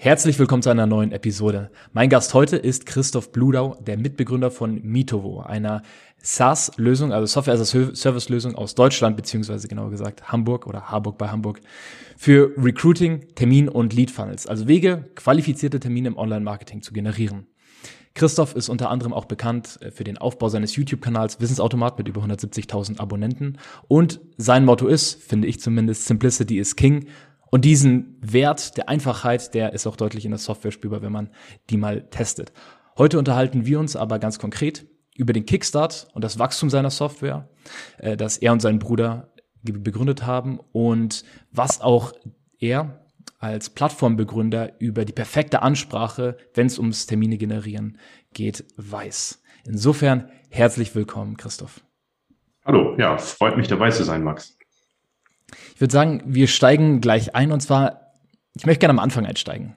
Herzlich willkommen zu einer neuen Episode. Mein Gast heute ist Christoph Bludau, der Mitbegründer von Mitovo, einer SaaS-Lösung, also Software-as-a-Service-Lösung aus Deutschland, beziehungsweise genauer gesagt Hamburg oder Harburg bei Hamburg, für Recruiting, Termin- und Lead-Funnels, also Wege, qualifizierte Termine im Online-Marketing zu generieren. Christoph ist unter anderem auch bekannt äh, für den Aufbau seines YouTube-Kanals Wissensautomat mit über 170.000 Abonnenten. Und sein Motto ist, finde ich zumindest, Simplicity is King. Und diesen Wert der Einfachheit, der ist auch deutlich in der Software spürbar, wenn man die mal testet. Heute unterhalten wir uns aber ganz konkret über den Kickstart und das Wachstum seiner Software, äh, das er und sein Bruder begründet haben und was auch er als Plattformbegründer über die perfekte Ansprache, wenn es ums Termine generieren geht, weiß. Insofern herzlich willkommen, Christoph. Hallo, ja, freut mich dabei zu sein, Max. Ich würde sagen, wir steigen gleich ein und zwar, ich möchte gerne am Anfang einsteigen.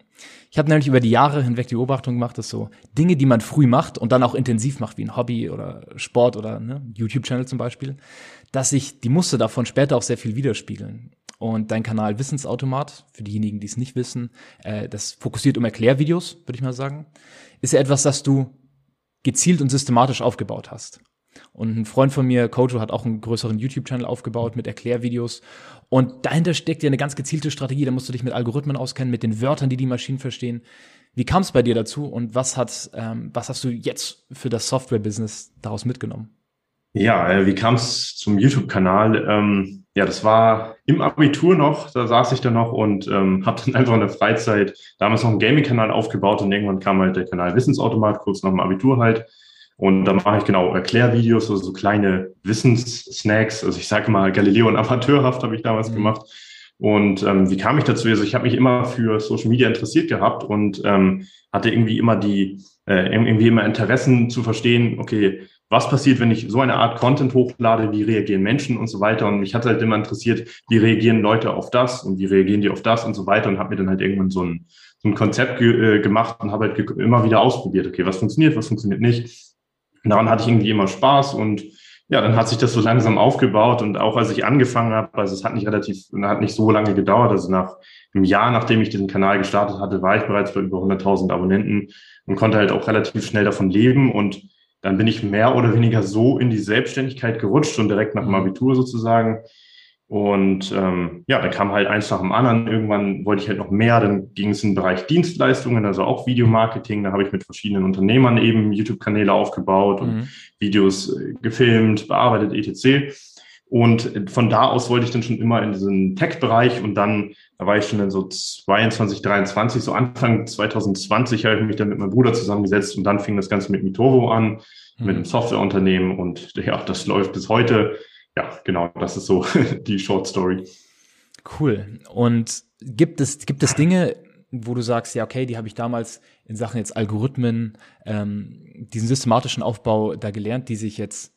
Ich habe nämlich über die Jahre hinweg die Beobachtung gemacht, dass so Dinge, die man früh macht und dann auch intensiv macht, wie ein Hobby oder Sport oder ne, YouTube-Channel zum Beispiel, dass sich die Muster davon später auch sehr viel widerspiegeln. Und dein Kanal Wissensautomat, für diejenigen, die es nicht wissen, äh, das fokussiert um Erklärvideos, würde ich mal sagen, ist ja etwas, das du gezielt und systematisch aufgebaut hast. Und ein Freund von mir, Kojo, hat auch einen größeren YouTube-Channel aufgebaut mit Erklärvideos. Und dahinter steckt ja eine ganz gezielte Strategie. Da musst du dich mit Algorithmen auskennen, mit den Wörtern, die die Maschinen verstehen. Wie kam es bei dir dazu und was, hat, ähm, was hast du jetzt für das Software-Business daraus mitgenommen? Ja, äh, wie kam es zum YouTube-Kanal? Ähm, ja, das war im Abitur noch, da saß ich dann noch und ähm, habe dann einfach in der Freizeit damals noch einen Gaming-Kanal aufgebaut und irgendwann kam halt der Kanal Wissensautomat, kurz nach dem Abitur halt. Und da mache ich genau Erklärvideos, also so kleine Wissenssnacks. Also ich sage mal, Galileo und Amateurhaft habe ich damals mhm. gemacht. Und ähm, wie kam ich dazu? Also ich habe mich immer für Social Media interessiert gehabt und ähm, hatte irgendwie immer die, äh, irgendwie immer Interessen zu verstehen, okay, was passiert, wenn ich so eine Art Content hochlade, wie reagieren Menschen und so weiter. Und mich hat halt immer interessiert, wie reagieren Leute auf das und wie reagieren die auf das und so weiter und habe mir dann halt irgendwann so ein, so ein Konzept ge äh, gemacht und habe halt immer wieder ausprobiert, okay, was funktioniert, was funktioniert nicht daran hatte ich irgendwie immer Spaß und ja, dann hat sich das so langsam aufgebaut und auch als ich angefangen habe, also es hat nicht relativ, hat nicht so lange gedauert, also nach einem Jahr, nachdem ich diesen Kanal gestartet hatte, war ich bereits bei über 100.000 Abonnenten und konnte halt auch relativ schnell davon leben und dann bin ich mehr oder weniger so in die Selbstständigkeit gerutscht und direkt nach dem mhm. Abitur sozusagen und ähm, ja, da kam halt eins nach dem anderen. Irgendwann wollte ich halt noch mehr. Dann ging es in den Bereich Dienstleistungen, also auch Videomarketing. Da habe ich mit verschiedenen Unternehmern eben YouTube-Kanäle aufgebaut und mhm. Videos äh, gefilmt, bearbeitet, etc. Und von da aus wollte ich dann schon immer in diesen Tech-Bereich und dann, da war ich schon dann so 22, 23, so Anfang 2020 habe ich mich dann mit meinem Bruder zusammengesetzt und dann fing das Ganze mit Mitoro an, mhm. mit einem Softwareunternehmen und ja, das läuft bis heute ja, genau, das ist so die Short Story. Cool. Und gibt es, gibt es Dinge, wo du sagst, ja, okay, die habe ich damals in Sachen jetzt Algorithmen, ähm, diesen systematischen Aufbau da gelernt, die sich jetzt,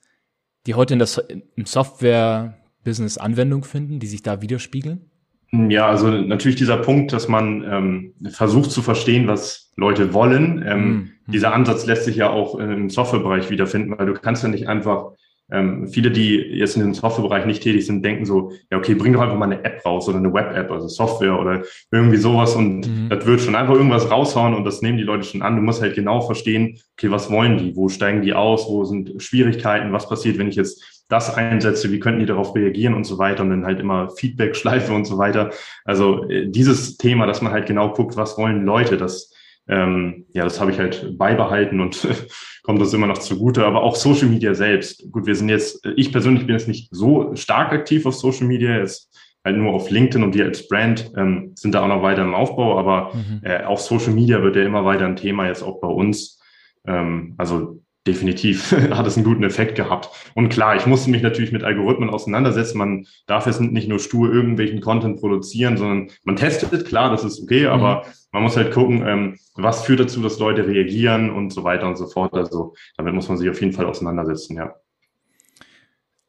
die heute in das, im Software-Business Anwendung finden, die sich da widerspiegeln? Ja, also natürlich dieser Punkt, dass man ähm, versucht zu verstehen, was Leute wollen. Ähm, mhm. Dieser Ansatz lässt sich ja auch im Softwarebereich wiederfinden, weil du kannst ja nicht einfach ähm, viele, die jetzt in dem Softwarebereich nicht tätig sind, denken so, ja, okay, bring doch einfach mal eine App raus oder eine Web-App, also Software oder irgendwie sowas und mhm. das wird schon einfach irgendwas raushauen und das nehmen die Leute schon an. Du musst halt genau verstehen, okay, was wollen die? Wo steigen die aus? Wo sind Schwierigkeiten? Was passiert, wenn ich jetzt das einsetze? Wie könnten die darauf reagieren und so weiter? Und dann halt immer Feedback-Schleife und so weiter. Also äh, dieses Thema, dass man halt genau guckt, was wollen Leute, das ähm, ja, das habe ich halt beibehalten und kommt das immer noch zugute. Aber auch Social Media selbst. Gut, wir sind jetzt, ich persönlich bin jetzt nicht so stark aktiv auf Social Media, jetzt halt nur auf LinkedIn und wir als Brand ähm, sind da auch noch weiter im Aufbau, aber mhm. äh, auch Social Media wird ja immer weiter ein Thema jetzt auch bei uns. Ähm, also definitiv hat es einen guten Effekt gehabt. Und klar, ich musste mich natürlich mit Algorithmen auseinandersetzen. Man darf jetzt nicht nur stur irgendwelchen Content produzieren, sondern man testet, klar, das ist okay, mhm. aber man muss halt gucken, ähm, was führt dazu, dass Leute reagieren und so weiter und so fort. Also damit muss man sich auf jeden Fall auseinandersetzen, ja.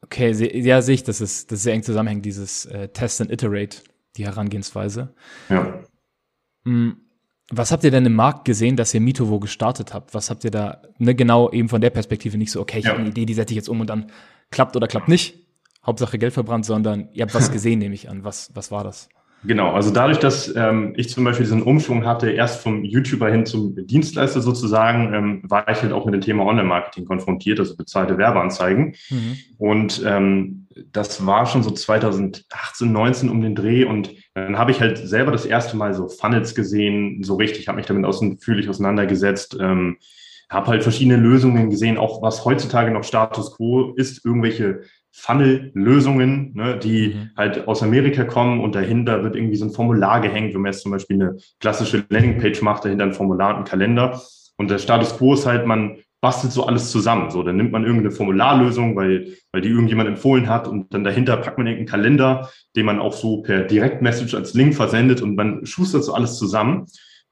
Okay, ja, sehe ich, das ist, das ist sehr eng zusammenhängt, dieses äh, Test and Iterate, die Herangehensweise. Ja. Mhm. Was habt ihr denn im Markt gesehen, dass ihr Mitovo gestartet habt? Was habt ihr da, ne, genau eben von der Perspektive nicht so, okay, ich ja. habe eine Idee, die setze ich jetzt um und dann klappt oder klappt nicht. Hauptsache Geld verbrannt, sondern ihr habt was gesehen, nehme ich an. Was, was war das? Genau, also dadurch, dass ähm, ich zum Beispiel diesen Umschwung hatte, erst vom YouTuber hin zum Dienstleister sozusagen, ähm, war ich halt auch mit dem Thema Online-Marketing konfrontiert, also bezahlte Werbeanzeigen. Mhm. Und ähm, das war schon so 2018, 19 um den Dreh und dann habe ich halt selber das erste Mal so Funnels gesehen, so richtig, habe mich damit ausführlich auseinandergesetzt, ähm, habe halt verschiedene Lösungen gesehen, auch was heutzutage noch Status quo ist, irgendwelche Funnel-Lösungen, ne, die mhm. halt aus Amerika kommen und dahinter wird irgendwie so ein Formular gehängt, wenn man jetzt zum Beispiel eine klassische Landingpage macht, dahinter ein Formular und ein Kalender. Und der Status quo ist halt, man bastelt so alles zusammen. So, dann nimmt man irgendeine Formularlösung, weil, weil die irgendjemand empfohlen hat und dann dahinter packt man irgendeinen Kalender, den man auch so per Direktmessage als Link versendet und man schustert so alles zusammen.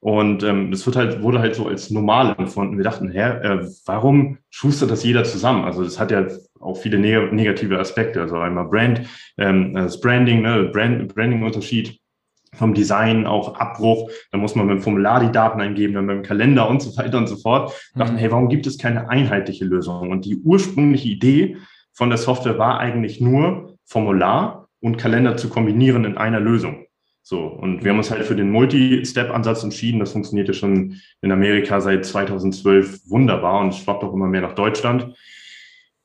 Und ähm, das wird halt, wurde halt so als normal empfunden. Wir dachten, hä, äh, warum schustert das jeder zusammen? Also das hat ja auch viele neg negative Aspekte. Also einmal Brand, ähm, das Branding, ne, Brand, Branding-Unterschied vom Design, auch Abbruch. Da muss man beim Formular die Daten eingeben, dann beim Kalender und so weiter und so fort. Mhm. Dachten, hey, warum gibt es keine einheitliche Lösung? Und die ursprüngliche Idee von der Software war eigentlich nur Formular und Kalender zu kombinieren in einer Lösung. So, und wir haben uns halt für den Multi-Step-Ansatz entschieden. Das funktioniert ja schon in Amerika seit 2012 wunderbar und schwappt auch immer mehr nach Deutschland.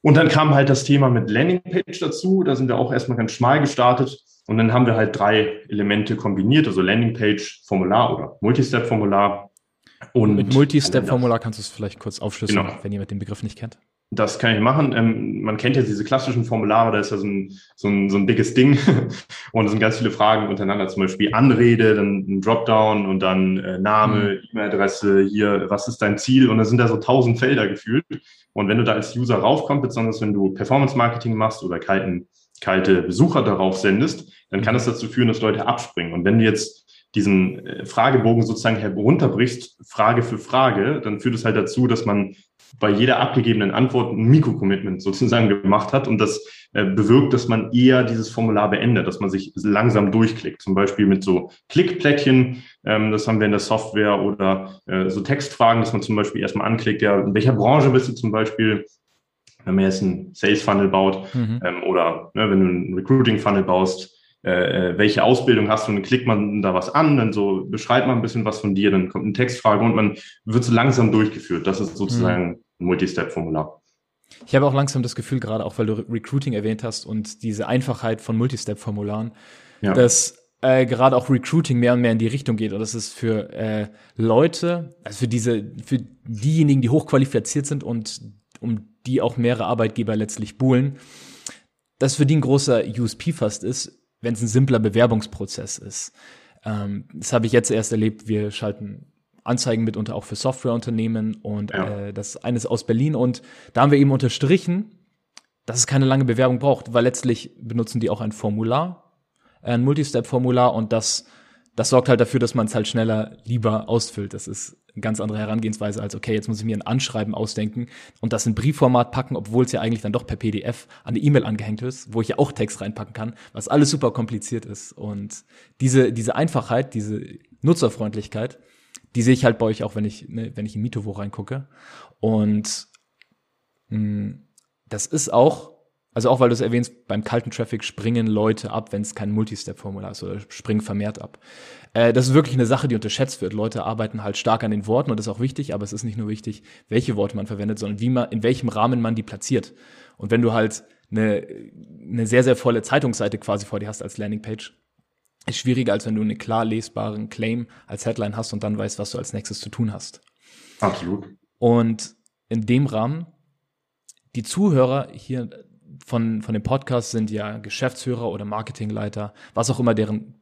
Und dann kam halt das Thema mit Landingpage dazu. Da sind wir auch erstmal ganz schmal gestartet. Und dann haben wir halt drei Elemente kombiniert, also Landingpage, Formular oder Multi-Step-Formular. Und mit Multi-Step-Formular kannst du es vielleicht kurz aufschlüsseln, genau. wenn jemand den Begriff nicht kennt. Das kann ich machen. Ähm, man kennt ja diese klassischen Formulare, da ist ja so ein, so ein, so ein dickes Ding und es sind ganz viele Fragen untereinander, zum Beispiel Anrede, dann ein Dropdown und dann äh, Name, mhm. E-Mail-Adresse, hier, was ist dein Ziel? Und da sind da so tausend Felder gefühlt. Und wenn du da als User raufkommst, besonders wenn du Performance-Marketing machst oder kalten, kalte Besucher darauf sendest, dann kann es dazu führen, dass Leute abspringen. Und wenn du jetzt diesen äh, Fragebogen sozusagen herunterbrichst, Frage für Frage, dann führt es halt dazu, dass man bei jeder abgegebenen Antwort ein Mikro-Commitment sozusagen gemacht hat und das äh, bewirkt, dass man eher dieses Formular beendet, dass man sich langsam durchklickt, zum Beispiel mit so Klickplättchen, ähm, das haben wir in der Software oder äh, so Textfragen, dass man zum Beispiel erstmal anklickt, ja, in welcher Branche bist du zum Beispiel, wenn man jetzt einen Sales-Funnel baut mhm. ähm, oder ne, wenn du einen Recruiting-Funnel baust, äh, äh, welche Ausbildung hast du, und dann klickt man da was an, dann so beschreibt man ein bisschen was von dir, dann kommt eine Textfrage und man wird so langsam durchgeführt. Das ist sozusagen mhm. ein Multistep-Formular. Ich habe auch langsam das Gefühl, gerade auch weil du Recruiting erwähnt hast und diese Einfachheit von Multistep-Formularen, ja. dass äh, gerade auch Recruiting mehr und mehr in die Richtung geht. Und das ist für äh, Leute, also für diese, für diejenigen, die hochqualifiziert sind und um die auch mehrere Arbeitgeber letztlich buhlen, dass für die ein großer USP fast ist, wenn es ein simpler Bewerbungsprozess ist. Ähm, das habe ich jetzt erst erlebt. Wir schalten Anzeigen mitunter auch für Softwareunternehmen und ja. äh, das eine ist aus Berlin und da haben wir eben unterstrichen, dass es keine lange Bewerbung braucht, weil letztlich benutzen die auch ein Formular, ein Multistep-Formular und das das sorgt halt dafür, dass man es halt schneller lieber ausfüllt. Das ist eine ganz andere Herangehensweise als, okay, jetzt muss ich mir ein Anschreiben ausdenken und das in Briefformat packen, obwohl es ja eigentlich dann doch per PDF an eine E-Mail angehängt ist, wo ich ja auch Text reinpacken kann, was alles super kompliziert ist. Und diese, diese Einfachheit, diese Nutzerfreundlichkeit, die sehe ich halt bei euch auch, wenn ich, ne, wenn ich in Mitovo reingucke. Und mh, hm, das ist auch also auch weil du es erwähnst, beim kalten Traffic springen Leute ab, wenn es kein Multistep-Formular ist oder springen vermehrt ab. Äh, das ist wirklich eine Sache, die unterschätzt wird. Leute arbeiten halt stark an den Worten und das ist auch wichtig, aber es ist nicht nur wichtig, welche Worte man verwendet, sondern wie man, in welchem Rahmen man die platziert. Und wenn du halt eine, eine sehr, sehr volle Zeitungsseite quasi vor dir hast als Landingpage, ist schwieriger, als wenn du einen klar lesbaren Claim als Headline hast und dann weißt, was du als nächstes zu tun hast. Absolut. Und in dem Rahmen, die Zuhörer hier von, von dem Podcast sind ja Geschäftsführer oder Marketingleiter, was auch immer deren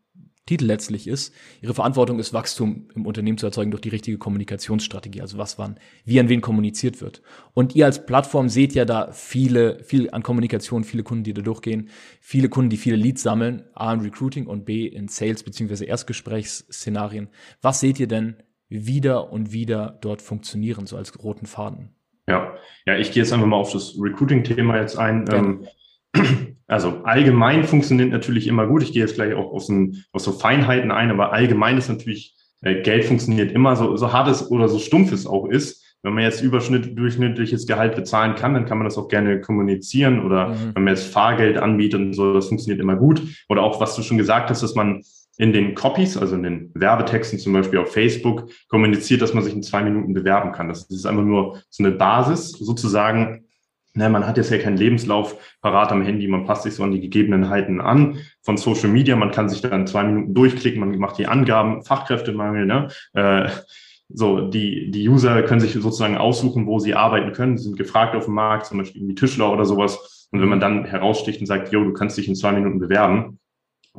Titel letztlich ist. Ihre Verantwortung ist, Wachstum im Unternehmen zu erzeugen durch die richtige Kommunikationsstrategie, also was wann, wie an wen kommuniziert wird. Und ihr als Plattform seht ja da viele, viel an Kommunikation, viele Kunden, die da durchgehen, viele Kunden, die viele Leads sammeln, A in Recruiting und B in Sales beziehungsweise Erstgesprächsszenarien. Was seht ihr denn wieder und wieder dort funktionieren, so als roten Faden? Ja, ja, ich gehe jetzt einfach mal auf das Recruiting-Thema jetzt ein. Ja. Ähm, also allgemein funktioniert natürlich immer gut. Ich gehe jetzt gleich auch auf so, auf so Feinheiten ein, aber allgemein ist natürlich, äh, Geld funktioniert immer, so, so hart es oder so stumpf es auch ist. Wenn man jetzt überschnitt, durchschnittliches Gehalt bezahlen kann, dann kann man das auch gerne kommunizieren oder mhm. wenn man jetzt Fahrgeld anbietet und so, das funktioniert immer gut. Oder auch, was du schon gesagt hast, dass man in den Copies, also in den Werbetexten zum Beispiel auf Facebook, kommuniziert, dass man sich in zwei Minuten bewerben kann. Das ist einfach nur so eine Basis, sozusagen, Ne, man hat jetzt ja keinen Lebenslauf parat am Handy, man passt sich so an die Gegebenheiten an von Social Media, man kann sich dann zwei Minuten durchklicken, man macht die Angaben, Fachkräftemangel, ne? Äh, so, die, die User können sich sozusagen aussuchen, wo sie arbeiten können, sie sind gefragt auf dem Markt, zum Beispiel irgendwie Tischler oder sowas. Und wenn man dann heraussticht und sagt, jo, du kannst dich in zwei Minuten bewerben,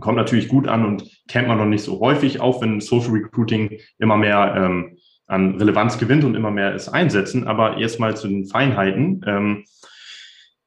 kommt natürlich gut an und kennt man noch nicht so häufig, auch wenn Social Recruiting immer mehr ähm, an Relevanz gewinnt und immer mehr es einsetzen. Aber erstmal zu den Feinheiten. Ähm,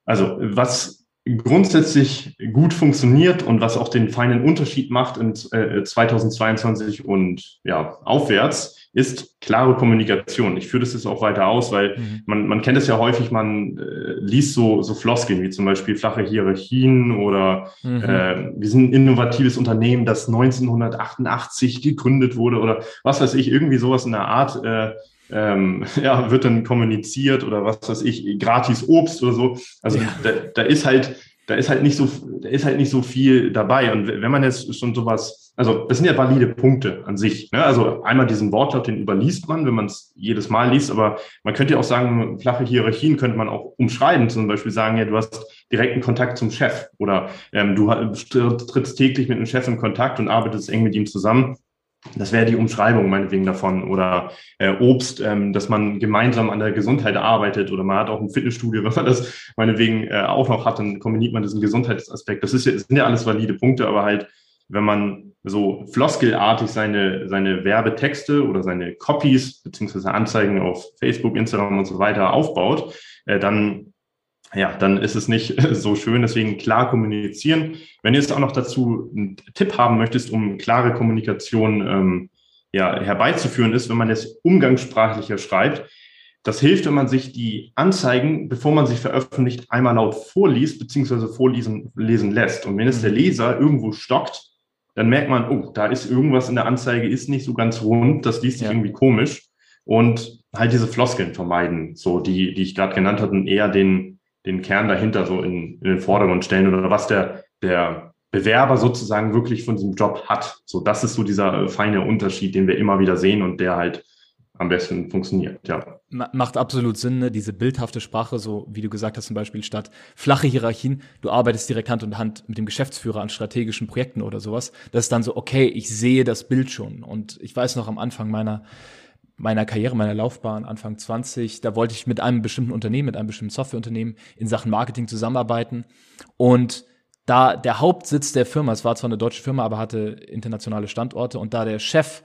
also was grundsätzlich gut funktioniert und was auch den feinen Unterschied macht in äh, 2022 und ja aufwärts, ist klare Kommunikation. Ich führe das jetzt auch weiter aus, weil mhm. man, man kennt es ja häufig, man äh, liest so, so Floskeln wie zum Beispiel flache Hierarchien oder mhm. äh, wir sind ein innovatives Unternehmen, das 1988 gegründet wurde oder was weiß ich, irgendwie sowas in der Art. Äh, ähm, ja, wird dann kommuniziert oder was weiß ich, gratis Obst oder so. Also ja. da, da ist halt, da ist halt nicht so, da ist halt nicht so viel dabei. Und wenn man jetzt schon sowas, also das sind ja valide Punkte an sich. Ne? Also einmal diesen Wortlaut, den überliest man, wenn man es jedes Mal liest, aber man könnte ja auch sagen, flache Hierarchien könnte man auch umschreiben, zum Beispiel sagen, ja, du hast direkten Kontakt zum Chef oder ähm, du trittst täglich mit einem Chef in Kontakt und arbeitest eng mit ihm zusammen. Das wäre die Umschreibung meinetwegen davon. Oder äh, Obst, ähm, dass man gemeinsam an der Gesundheit arbeitet. Oder man hat auch ein Fitnessstudio, wenn man das meinetwegen äh, auch noch hat, dann kombiniert man diesen Gesundheitsaspekt. Das ist ja, sind ja alles valide Punkte, aber halt, wenn man so floskelartig seine, seine Werbetexte oder seine Copies beziehungsweise Anzeigen auf Facebook, Instagram und so weiter aufbaut, äh, dann ja, dann ist es nicht so schön. Deswegen klar kommunizieren. Wenn du jetzt auch noch dazu einen Tipp haben möchtest, um klare Kommunikation ähm, ja, herbeizuführen, ist, wenn man jetzt umgangssprachlicher schreibt, das hilft, wenn man sich die Anzeigen, bevor man sie veröffentlicht, einmal laut vorliest bzw. vorlesen lesen lässt. Und wenn es der mhm. Leser irgendwo stockt, dann merkt man, oh, da ist irgendwas in der Anzeige, ist nicht so ganz rund, das liest sich ja. irgendwie komisch. Und halt diese Floskeln vermeiden, so die, die ich gerade genannt hatte, und eher den, den Kern dahinter so in, in den Vordergrund stellen oder was der, der Bewerber sozusagen wirklich von diesem Job hat. So, das ist so dieser feine Unterschied, den wir immer wieder sehen und der halt am besten funktioniert, ja. Macht absolut Sinn, ne? diese bildhafte Sprache, so wie du gesagt hast, zum Beispiel statt flache Hierarchien, du arbeitest direkt Hand in Hand mit dem Geschäftsführer an strategischen Projekten oder sowas. Das ist dann so, okay, ich sehe das Bild schon. Und ich weiß noch am Anfang meiner meiner Karriere, meiner Laufbahn, Anfang 20, da wollte ich mit einem bestimmten Unternehmen, mit einem bestimmten Softwareunternehmen in Sachen Marketing zusammenarbeiten. Und da der Hauptsitz der Firma, es war zwar eine deutsche Firma, aber hatte internationale Standorte und da der Chef,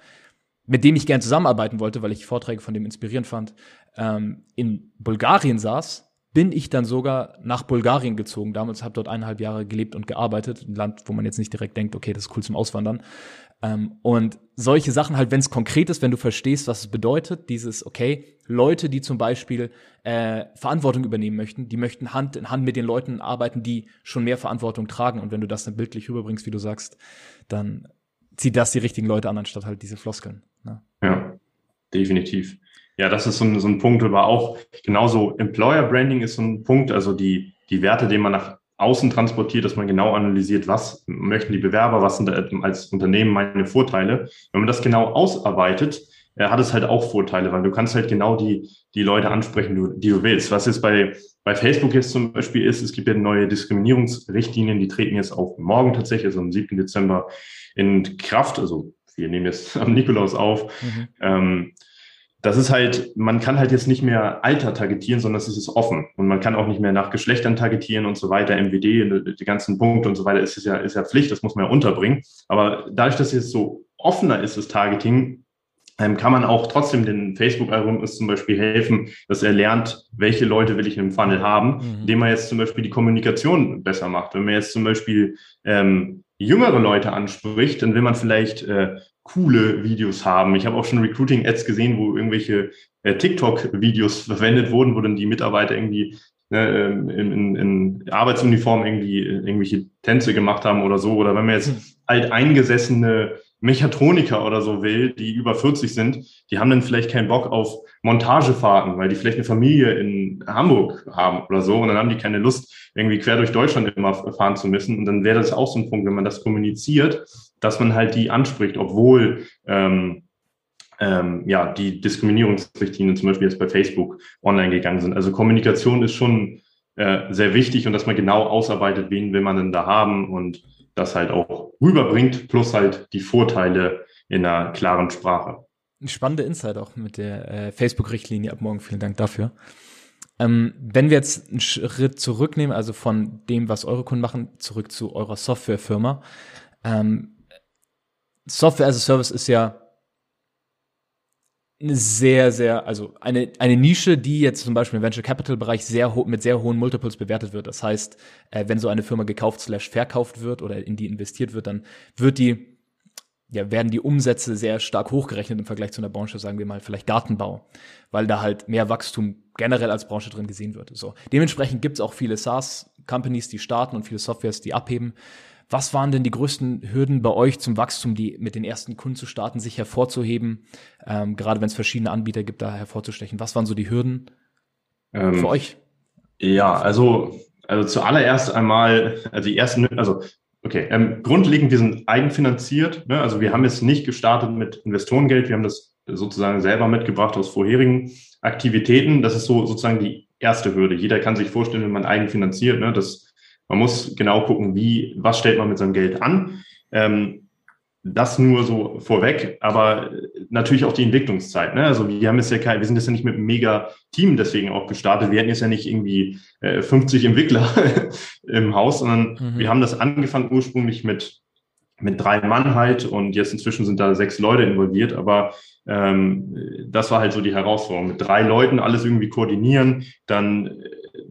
mit dem ich gern zusammenarbeiten wollte, weil ich Vorträge von dem inspirierend fand, ähm, in Bulgarien saß, bin ich dann sogar nach Bulgarien gezogen. Damals habe dort eineinhalb Jahre gelebt und gearbeitet, ein Land, wo man jetzt nicht direkt denkt, okay, das ist cool zum Auswandern. Ähm, und solche Sachen halt, wenn es konkret ist, wenn du verstehst, was es bedeutet, dieses, okay, Leute, die zum Beispiel äh, Verantwortung übernehmen möchten, die möchten Hand in Hand mit den Leuten arbeiten, die schon mehr Verantwortung tragen. Und wenn du das dann bildlich rüberbringst, wie du sagst, dann zieht das die richtigen Leute an, anstatt halt diese Floskeln. Definitiv. Ja, das ist so ein, so ein Punkt, aber auch genauso Employer Branding ist so ein Punkt, also die, die Werte, die man nach außen transportiert, dass man genau analysiert, was möchten die Bewerber, was sind als Unternehmen meine Vorteile. Wenn man das genau ausarbeitet, äh, hat es halt auch Vorteile, weil du kannst halt genau die, die Leute ansprechen, die du willst. Was jetzt bei, bei Facebook jetzt zum Beispiel ist, es gibt ja neue Diskriminierungsrichtlinien, die treten jetzt auch morgen tatsächlich, also am 7. Dezember in Kraft. Also wir nehmen jetzt am Nikolaus auf. Mhm. Ähm, das ist halt, man kann halt jetzt nicht mehr Alter targetieren, sondern es ist offen. Und man kann auch nicht mehr nach Geschlechtern targetieren und so weiter, MWD, die ganzen Punkte und so weiter, ist ja, ist ja Pflicht, das muss man ja unterbringen. Aber dadurch, dass es so offener ist, das Targeting, ähm, kann man auch trotzdem den Facebook-Algorithmus zum Beispiel helfen, dass er lernt, welche Leute will ich im Funnel haben, mhm. indem man jetzt zum Beispiel die Kommunikation besser macht. Wenn man jetzt zum Beispiel ähm, jüngere Leute anspricht, dann will man vielleicht äh, coole Videos haben. Ich habe auch schon Recruiting-Ads gesehen, wo irgendwelche äh, TikTok-Videos verwendet wurden, wo dann die Mitarbeiter irgendwie ne, ähm, in, in, in Arbeitsuniform irgendwie äh, irgendwelche Tänze gemacht haben oder so. Oder wenn man jetzt hm. alteingesessene Mechatroniker oder so will, die über 40 sind, die haben dann vielleicht keinen Bock auf Montagefahrten, weil die vielleicht eine Familie in Hamburg haben oder so und dann haben die keine Lust, irgendwie quer durch Deutschland immer fahren zu müssen. Und dann wäre das auch so ein Punkt, wenn man das kommuniziert, dass man halt die anspricht, obwohl ähm, ähm, ja die Diskriminierungsrichtlinien zum Beispiel jetzt bei Facebook online gegangen sind. Also Kommunikation ist schon äh, sehr wichtig und dass man genau ausarbeitet, wen will man denn da haben und das halt auch rüberbringt, plus halt die Vorteile in einer klaren Sprache. Spannende Insight auch mit der äh, Facebook-Richtlinie ab morgen. Vielen Dank dafür. Ähm, wenn wir jetzt einen Schritt zurücknehmen, also von dem, was eure Kunden machen, zurück zu eurer Softwarefirma. Ähm, Software as a Service ist ja eine sehr, sehr, also eine, eine Nische, die jetzt zum Beispiel im Venture Capital Bereich sehr mit sehr hohen Multiples bewertet wird. Das heißt, äh, wenn so eine Firma gekauft slash verkauft wird oder in die investiert wird, dann wird die, ja, werden die Umsätze sehr stark hochgerechnet im Vergleich zu einer Branche, sagen wir mal, vielleicht Gartenbau, weil da halt mehr Wachstum generell als Branche drin gesehen wird. So. Dementsprechend gibt es auch viele SaaS-Companies, die starten und viele Softwares, die abheben. Was waren denn die größten Hürden bei euch zum Wachstum, die mit den ersten Kunden zu starten, sich hervorzuheben? Ähm, gerade wenn es verschiedene Anbieter gibt, da hervorzustechen. Was waren so die Hürden ähm, für euch? Ja, also, also zuallererst einmal, also die ersten, also okay, ähm, grundlegend, wir sind eigenfinanziert. Ne? Also wir haben jetzt nicht gestartet mit Investorengeld, wir haben das sozusagen selber mitgebracht aus vorherigen Aktivitäten. Das ist so sozusagen die erste Hürde. Jeder kann sich vorstellen, wenn man eigenfinanziert, ne, das man muss genau gucken, wie, was stellt man mit seinem Geld an. Ähm, das nur so vorweg, aber natürlich auch die Entwicklungszeit. Ne? Also wir haben jetzt ja kein, wir sind jetzt ja nicht mit einem mega Team deswegen auch gestartet. Wir hatten jetzt ja nicht irgendwie äh, 50 Entwickler im Haus, sondern mhm. wir haben das angefangen ursprünglich mit mit drei Mann halt und jetzt inzwischen sind da sechs Leute involviert, aber ähm, das war halt so die Herausforderung. Mit drei Leuten alles irgendwie koordinieren, dann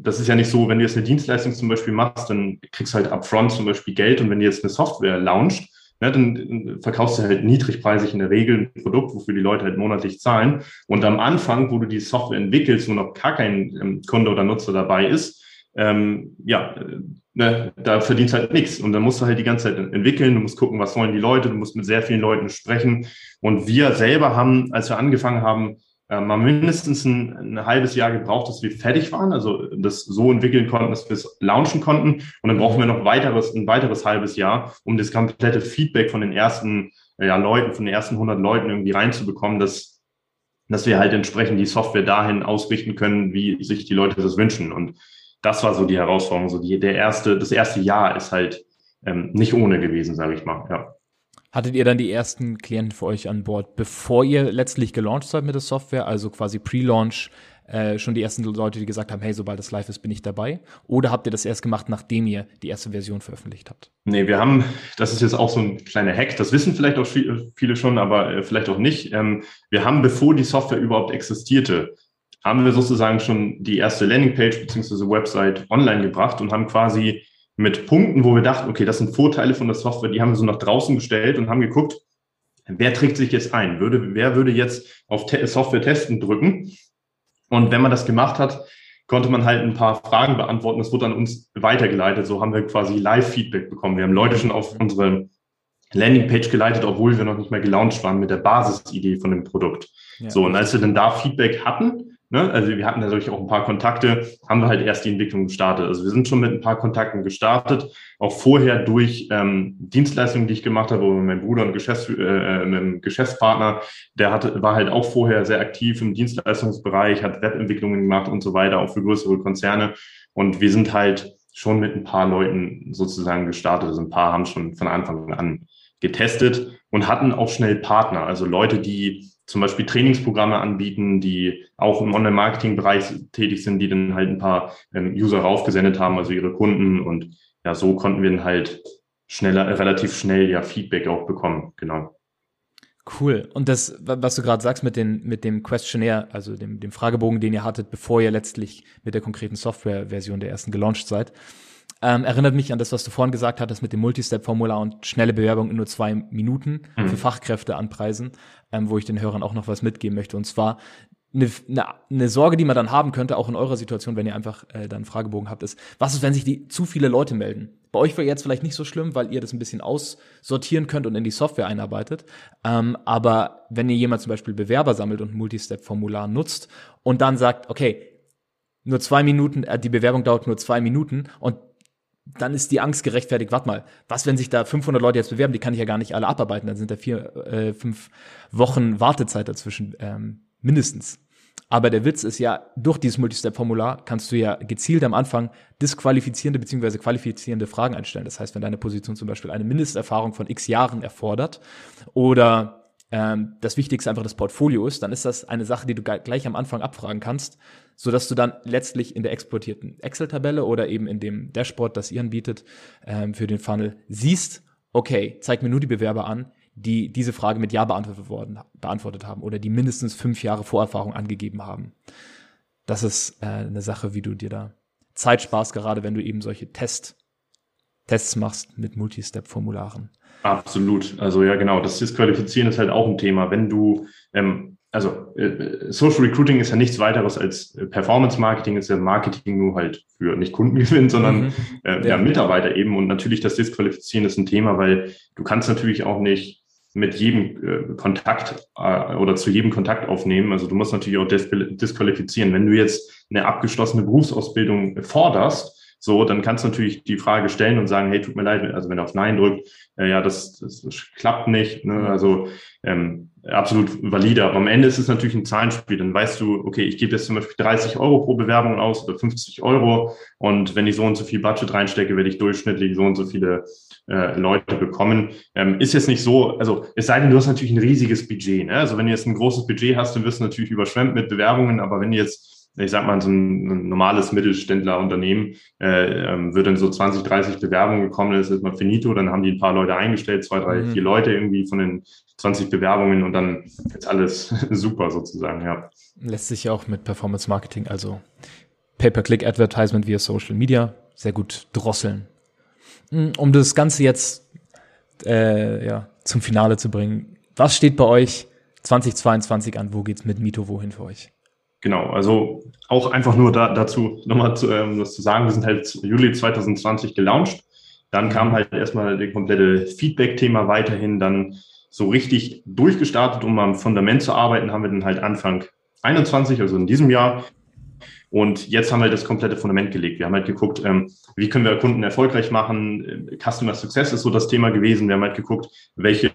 das ist ja nicht so, wenn du jetzt eine Dienstleistung zum Beispiel machst, dann kriegst du halt upfront zum Beispiel Geld und wenn du jetzt eine Software launcht, ne, dann verkaufst du halt niedrigpreisig in der Regel ein Produkt, wofür die Leute halt monatlich zahlen. Und am Anfang, wo du die Software entwickelst und noch gar kein ähm, Kunde oder Nutzer dabei ist, ähm, ja, äh, ne, da verdienst halt nichts. Und dann musst du halt die ganze Zeit entwickeln, du musst gucken, was wollen die Leute, du musst mit sehr vielen Leuten sprechen. Und wir selber haben, als wir angefangen haben, äh, mal mindestens ein, ein, halbes Jahr gebraucht, dass wir fertig waren, also das so entwickeln konnten, dass wir es launchen konnten. Und dann brauchen wir noch weiteres, ein weiteres halbes Jahr, um das komplette Feedback von den ersten ja, Leuten, von den ersten 100 Leuten irgendwie reinzubekommen, dass, dass wir halt entsprechend die Software dahin ausrichten können, wie sich die Leute das wünschen. Und das war so die Herausforderung. So die, der erste, das erste Jahr ist halt ähm, nicht ohne gewesen, sage ich mal. Ja. Hattet ihr dann die ersten Klienten für euch an Bord, bevor ihr letztlich gelauncht seid mit der Software, also quasi Pre-Launch, äh, schon die ersten Leute, die gesagt haben, hey, sobald das live ist, bin ich dabei? Oder habt ihr das erst gemacht, nachdem ihr die erste Version veröffentlicht habt? Nee, wir haben, das ist jetzt auch so ein kleiner Hack, das wissen vielleicht auch viele schon, aber äh, vielleicht auch nicht. Ähm, wir haben, bevor die Software überhaupt existierte, haben wir sozusagen schon die erste Landingpage beziehungsweise Website online gebracht und haben quasi mit Punkten, wo wir dachten, okay, das sind Vorteile von der Software, die haben wir so nach draußen gestellt und haben geguckt, wer trägt sich jetzt ein? Würde, wer würde jetzt auf Te Software testen drücken? Und wenn man das gemacht hat, konnte man halt ein paar Fragen beantworten. Das wurde an uns weitergeleitet. So haben wir quasi Live-Feedback bekommen. Wir haben Leute schon auf unsere Landingpage geleitet, obwohl wir noch nicht mehr gelauncht waren mit der Basisidee von dem Produkt. Ja. So, und als wir dann da Feedback hatten, Ne? Also wir hatten natürlich auch ein paar Kontakte, haben wir halt erst die Entwicklung gestartet. Also wir sind schon mit ein paar Kontakten gestartet, auch vorher durch ähm, Dienstleistungen, die ich gemacht habe, wo mein Bruder und Geschäfts äh, ein Geschäftspartner, der hatte, war halt auch vorher sehr aktiv im Dienstleistungsbereich, hat Webentwicklungen gemacht und so weiter, auch für größere Konzerne. Und wir sind halt schon mit ein paar Leuten sozusagen gestartet. Also ein paar haben schon von Anfang an getestet und hatten auch schnell Partner, also Leute, die zum Beispiel Trainingsprogramme anbieten, die auch im Online-Marketing-Bereich tätig sind, die dann halt ein paar ähm, User raufgesendet haben, also ihre Kunden. Und ja, so konnten wir dann halt schneller, relativ schnell ja Feedback auch bekommen. Genau. Cool. Und das, was du gerade sagst mit, den, mit dem Questionnaire, also dem, dem Fragebogen, den ihr hattet, bevor ihr letztlich mit der konkreten Software-Version der ersten gelauncht seid, ähm, erinnert mich an das, was du vorhin gesagt hattest mit dem Multistep-Formular und schnelle Bewerbung in nur zwei Minuten mhm. für Fachkräfte anpreisen, ähm, wo ich den Hörern auch noch was mitgeben möchte. Und zwar eine, eine, eine Sorge, die man dann haben könnte, auch in eurer Situation, wenn ihr einfach äh, dann einen Fragebogen habt, ist, was ist, wenn sich die zu viele Leute melden? Bei euch wäre jetzt vielleicht nicht so schlimm, weil ihr das ein bisschen aussortieren könnt und in die Software einarbeitet. Ähm, aber wenn ihr jemand zum Beispiel Bewerber sammelt und ein Multistep-Formular nutzt und dann sagt, okay, nur zwei Minuten, äh, die Bewerbung dauert nur zwei Minuten und dann ist die Angst gerechtfertigt, warte mal, was, wenn sich da 500 Leute jetzt bewerben, die kann ich ja gar nicht alle abarbeiten, dann sind da vier, äh, fünf Wochen Wartezeit dazwischen ähm, mindestens. Aber der Witz ist ja, durch dieses Multistep-Formular kannst du ja gezielt am Anfang disqualifizierende bzw. qualifizierende Fragen einstellen. Das heißt, wenn deine Position zum Beispiel eine Mindesterfahrung von x Jahren erfordert oder ähm, das Wichtigste einfach das Portfolio ist, dann ist das eine Sache, die du gleich am Anfang abfragen kannst, so dass du dann letztlich in der exportierten Excel-Tabelle oder eben in dem Dashboard, das ihr anbietet, ähm, für den Funnel siehst, okay, zeig mir nur die Bewerber an, die diese Frage mit Ja beantwortet, worden, beantwortet haben oder die mindestens fünf Jahre Vorerfahrung angegeben haben. Das ist äh, eine Sache, wie du dir da Zeit sparst, gerade wenn du eben solche Test, Tests machst mit Multistep-Formularen. Absolut. Also ja, genau. Das Disqualifizieren ist halt auch ein Thema. Wenn du, ähm, also äh, Social Recruiting ist ja nichts weiteres als äh, Performance Marketing, ist ja Marketing nur halt für nicht Kundengewinn, sondern mhm. äh, ja, ja, Mitarbeiter eben. Und natürlich das Disqualifizieren ist ein Thema, weil du kannst natürlich auch nicht mit jedem äh, Kontakt äh, oder zu jedem Kontakt aufnehmen. Also du musst natürlich auch disqualifizieren. Wenn du jetzt eine abgeschlossene Berufsausbildung forderst, so, dann kannst du natürlich die Frage stellen und sagen, hey, tut mir leid, also wenn er auf Nein drückt, äh, ja, das, das, das klappt nicht. Ne? Also ähm, absolut valide. Aber am Ende ist es natürlich ein Zahlenspiel. Dann weißt du, okay, ich gebe jetzt zum Beispiel 30 Euro pro Bewerbung aus oder 50 Euro. Und wenn ich so und so viel Budget reinstecke, werde ich durchschnittlich so und so viele äh, Leute bekommen. Ähm, ist jetzt nicht so, also es sei denn, du hast natürlich ein riesiges Budget. Ne? Also wenn du jetzt ein großes Budget hast, dann wirst du natürlich überschwemmt mit Bewerbungen. Aber wenn du jetzt ich sag mal, so ein, normales Mittelständlerunternehmen äh, ähm, wird dann so 20, 30 Bewerbungen gekommen, das ist mal finito, dann haben die ein paar Leute eingestellt, zwei, drei, mhm. vier Leute irgendwie von den 20 Bewerbungen und dann ist alles super sozusagen, ja. Lässt sich ja auch mit Performance Marketing, also Pay-per-Click-Advertisement via Social Media, sehr gut drosseln. Hm, um das Ganze jetzt äh, ja, zum Finale zu bringen, was steht bei euch 2022 an? Wo geht's mit Mito wohin für euch? Genau, also auch einfach nur da, dazu nochmal zu, ähm, das zu sagen, wir sind halt Juli 2020 gelauncht. Dann kam halt erstmal das komplette Feedback-Thema weiterhin, dann so richtig durchgestartet, um am Fundament zu arbeiten, haben wir dann halt Anfang 21, also in diesem Jahr. Und jetzt haben wir das komplette Fundament gelegt. Wir haben halt geguckt, ähm, wie können wir Kunden erfolgreich machen. Customer Success ist so das Thema gewesen. Wir haben halt geguckt, welche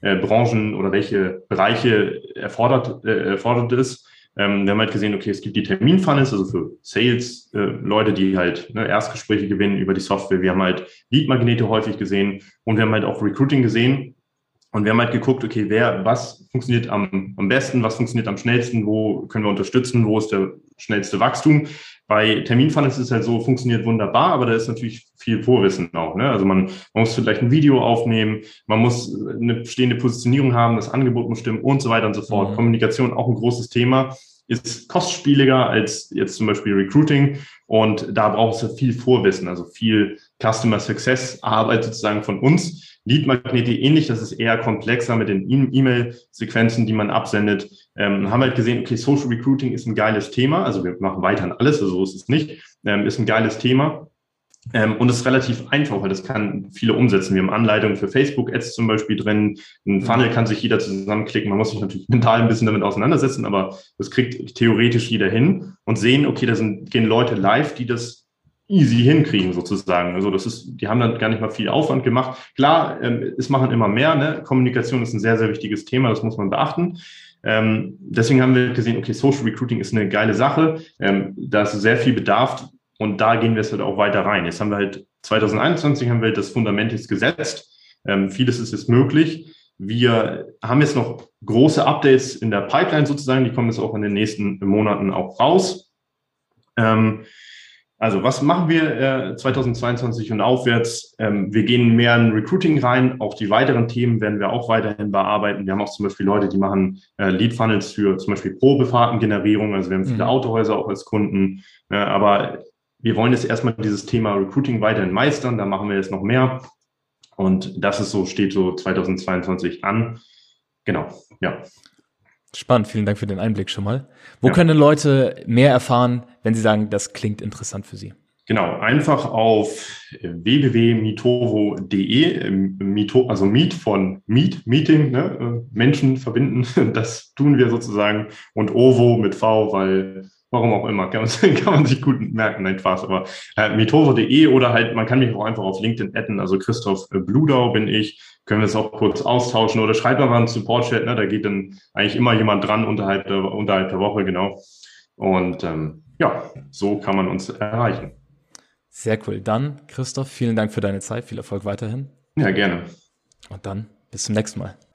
äh, Branchen oder welche Bereiche erfordert, äh, erfordert ist ähm, wir haben halt gesehen, okay, es gibt die Terminfunnels, also für Sales-Leute, äh, die halt ne, Erstgespräche gewinnen über die Software. Wir haben halt Lead-Magnete häufig gesehen und wir haben halt auch Recruiting gesehen. Und wir haben halt geguckt, okay, wer, was funktioniert am, am besten, was funktioniert am schnellsten, wo können wir unterstützen, wo ist der schnellste Wachstum. Bei Terminfunnels ist es halt so, funktioniert wunderbar, aber da ist natürlich viel Vorwissen auch. Ne? Also man, man muss vielleicht ein Video aufnehmen, man muss eine bestehende Positionierung haben, das Angebot muss stimmen und so weiter und so fort. Mhm. Kommunikation auch ein großes Thema ist kostspieliger als jetzt zum Beispiel Recruiting und da braucht es viel Vorwissen, also viel Customer Success Arbeit sozusagen von uns. Lead Magnete ähnlich, das ist eher komplexer mit den e- E-Mail-Sequenzen, die man absendet. Ähm, haben halt gesehen, okay, Social Recruiting ist ein geiles Thema, also wir machen weiterhin alles, also so ist es nicht, ähm, ist ein geiles Thema. Ähm, und es ist relativ einfach, weil das kann viele umsetzen. Wir haben Anleitungen für Facebook-Ads zum Beispiel drin. Ein Funnel kann sich jeder zusammenklicken. Man muss sich natürlich mental ein bisschen damit auseinandersetzen, aber das kriegt theoretisch jeder hin und sehen, okay, da sind, gehen Leute live, die das easy hinkriegen sozusagen. Also das ist, die haben dann gar nicht mal viel Aufwand gemacht. Klar, ähm, es machen immer mehr. Ne? Kommunikation ist ein sehr, sehr wichtiges Thema. Das muss man beachten. Ähm, deswegen haben wir gesehen, okay, Social Recruiting ist eine geile Sache. Ähm, da ist sehr viel Bedarf und da gehen wir jetzt halt auch weiter rein. Jetzt haben wir halt 2021 haben wir das Fundament jetzt gesetzt. Ähm, vieles ist jetzt möglich. wir haben jetzt noch große Updates in der Pipeline sozusagen, die kommen jetzt auch in den nächsten Monaten auch raus. Ähm, also was machen wir äh, 2022 und aufwärts? Ähm, wir gehen mehr in Recruiting rein. Auch die weiteren Themen werden wir auch weiterhin bearbeiten. Wir haben auch zum Beispiel Leute, die machen äh, Lead Funnels für zum Beispiel Probefahrtengenerierung. Also wir haben viele mhm. Autohäuser auch als Kunden. Äh, aber wir wollen jetzt erstmal dieses Thema Recruiting weiterhin meistern. Da machen wir jetzt noch mehr. Und das ist so, steht so 2022 an. Genau, ja. Spannend, vielen Dank für den Einblick schon mal. Wo ja. können Leute mehr erfahren, wenn sie sagen, das klingt interessant für sie? Genau, einfach auf www.mitovo.de, Mito, also Meet von Meet, Meeting, ne? Menschen verbinden, das tun wir sozusagen und Ovo mit V, weil Warum auch immer, kann man, kann man sich gut merken, nein, Spaß, aber äh, metoro.de oder halt, man kann mich auch einfach auf LinkedIn adden, also Christoph äh, Bludau bin ich, können wir es auch kurz austauschen oder schreibt einfach einen Support-Chat, ne, da geht dann eigentlich immer jemand dran unterhalb der, unterhalb der Woche, genau. Und ähm, ja, so kann man uns erreichen. Sehr cool. Dann, Christoph, vielen Dank für deine Zeit, viel Erfolg weiterhin. Ja, gerne. Und dann bis zum nächsten Mal.